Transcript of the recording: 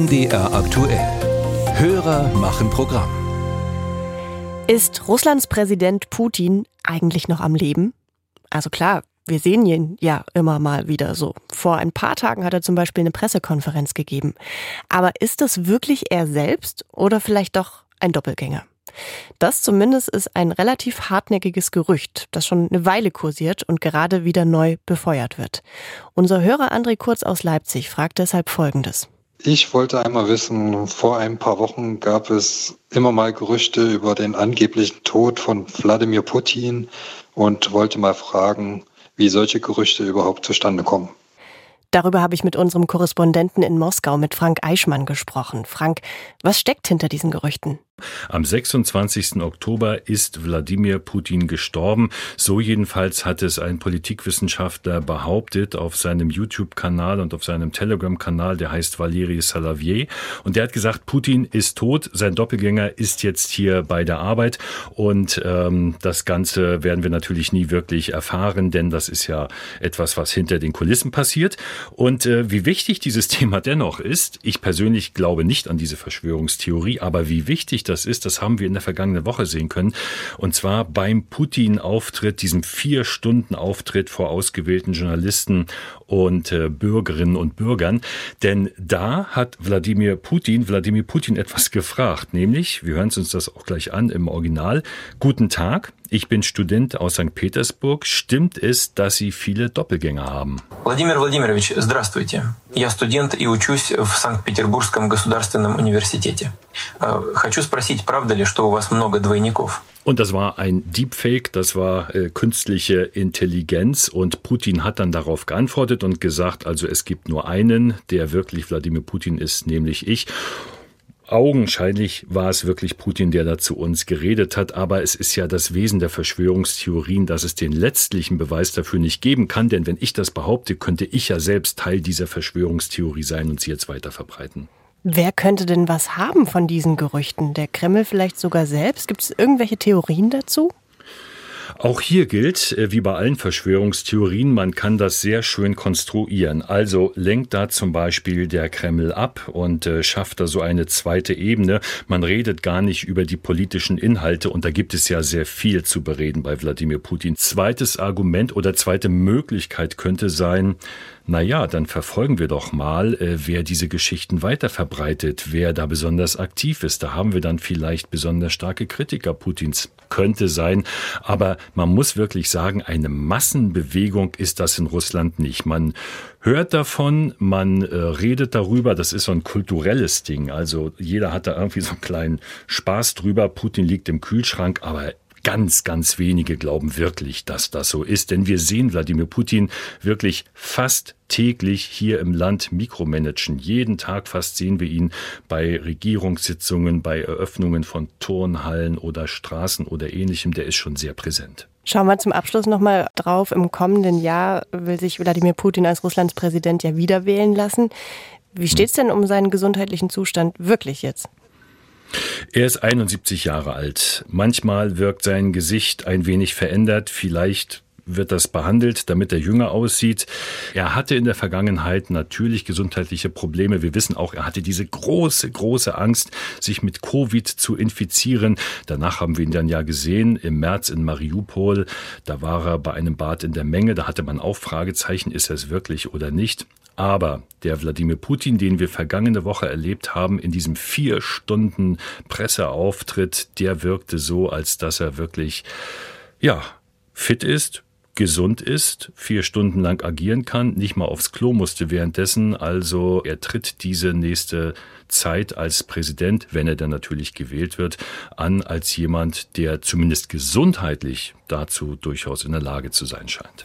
MDR aktuell. Hörer machen Programm. Ist Russlands Präsident Putin eigentlich noch am Leben? Also klar, wir sehen ihn ja immer mal wieder so. Vor ein paar Tagen hat er zum Beispiel eine Pressekonferenz gegeben. Aber ist das wirklich er selbst oder vielleicht doch ein Doppelgänger? Das zumindest ist ein relativ hartnäckiges Gerücht, das schon eine Weile kursiert und gerade wieder neu befeuert wird. Unser Hörer André Kurz aus Leipzig fragt deshalb Folgendes. Ich wollte einmal wissen, vor ein paar Wochen gab es immer mal Gerüchte über den angeblichen Tod von Wladimir Putin und wollte mal fragen, wie solche Gerüchte überhaupt zustande kommen. Darüber habe ich mit unserem Korrespondenten in Moskau, mit Frank Eichmann, gesprochen. Frank, was steckt hinter diesen Gerüchten? Am 26. Oktober ist Wladimir Putin gestorben. So jedenfalls hat es ein Politikwissenschaftler behauptet auf seinem YouTube-Kanal und auf seinem Telegram-Kanal, der heißt Valeri Salavier. Und der hat gesagt, Putin ist tot, sein Doppelgänger ist jetzt hier bei der Arbeit. Und ähm, das Ganze werden wir natürlich nie wirklich erfahren, denn das ist ja etwas, was hinter den Kulissen passiert. Und äh, wie wichtig dieses Thema dennoch ist, ich persönlich glaube nicht an diese Verschwörungstheorie, aber wie wichtig das ist, das haben wir in der vergangenen Woche sehen können. Und zwar beim Putin-Auftritt, diesem vier Stunden Auftritt vor ausgewählten Journalisten und äh, Bürgerinnen und Bürgern. Denn da hat Wladimir Putin, Wladimir Putin etwas gefragt, nämlich, wir hören uns das auch gleich an im Original, Guten Tag, ich bin Student aus St. Petersburg. Stimmt es, dass Sie viele Doppelgänger haben? Владимир Владимирович, здравствуйте. Я студент и учусь в Санкт-Петербургском государственном университете. Хочу спросить, правда ли, что у вас много двойников? Und das war ein Deepfake, das war äh, künstliche Intelligenz und Putin hat dann darauf geantwortet und gesagt, also es gibt nur einen, der wirklich Wladimir Putin ist, nämlich ich. Augenscheinlich war es wirklich Putin, der da zu uns geredet hat, aber es ist ja das Wesen der Verschwörungstheorien, dass es den letztlichen Beweis dafür nicht geben kann, denn wenn ich das behaupte, könnte ich ja selbst Teil dieser Verschwörungstheorie sein und sie jetzt weiter verbreiten. Wer könnte denn was haben von diesen Gerüchten? Der Kreml vielleicht sogar selbst? Gibt es irgendwelche Theorien dazu? Auch hier gilt, äh, wie bei allen Verschwörungstheorien, man kann das sehr schön konstruieren. Also lenkt da zum Beispiel der Kreml ab und äh, schafft da so eine zweite Ebene. Man redet gar nicht über die politischen Inhalte und da gibt es ja sehr viel zu bereden bei Wladimir Putin. Zweites Argument oder zweite Möglichkeit könnte sein, na ja, dann verfolgen wir doch mal, äh, wer diese Geschichten weiter verbreitet, wer da besonders aktiv ist. Da haben wir dann vielleicht besonders starke Kritiker Putins. Könnte sein. Aber man muss wirklich sagen, eine Massenbewegung ist das in Russland nicht. Man hört davon, man äh, redet darüber, das ist so ein kulturelles Ding. Also jeder hat da irgendwie so einen kleinen Spaß drüber. Putin liegt im Kühlschrank, aber Ganz, ganz wenige glauben wirklich, dass das so ist, denn wir sehen Wladimir Putin wirklich fast täglich hier im Land mikromanagen. Jeden Tag fast sehen wir ihn bei Regierungssitzungen, bei Eröffnungen von Turnhallen oder Straßen oder ähnlichem. Der ist schon sehr präsent. Schauen wir zum Abschluss nochmal drauf. Im kommenden Jahr will sich Wladimir Putin als Russlands Präsident ja wieder wählen lassen. Wie steht es denn um seinen gesundheitlichen Zustand wirklich jetzt? Er ist 71 Jahre alt. Manchmal wirkt sein Gesicht ein wenig verändert, vielleicht wird das behandelt, damit er jünger aussieht. Er hatte in der Vergangenheit natürlich gesundheitliche Probleme. Wir wissen auch, er hatte diese große, große Angst, sich mit Covid zu infizieren. Danach haben wir ihn dann ja gesehen im März in Mariupol. Da war er bei einem Bad in der Menge. Da hatte man auch Fragezeichen, ist er es wirklich oder nicht. Aber der Wladimir Putin, den wir vergangene Woche erlebt haben, in diesem vier Stunden Presseauftritt, der wirkte so, als dass er wirklich, ja, fit ist, gesund ist, vier Stunden lang agieren kann, nicht mal aufs Klo musste währenddessen. Also er tritt diese nächste Zeit als Präsident, wenn er dann natürlich gewählt wird, an als jemand, der zumindest gesundheitlich dazu durchaus in der Lage zu sein scheint.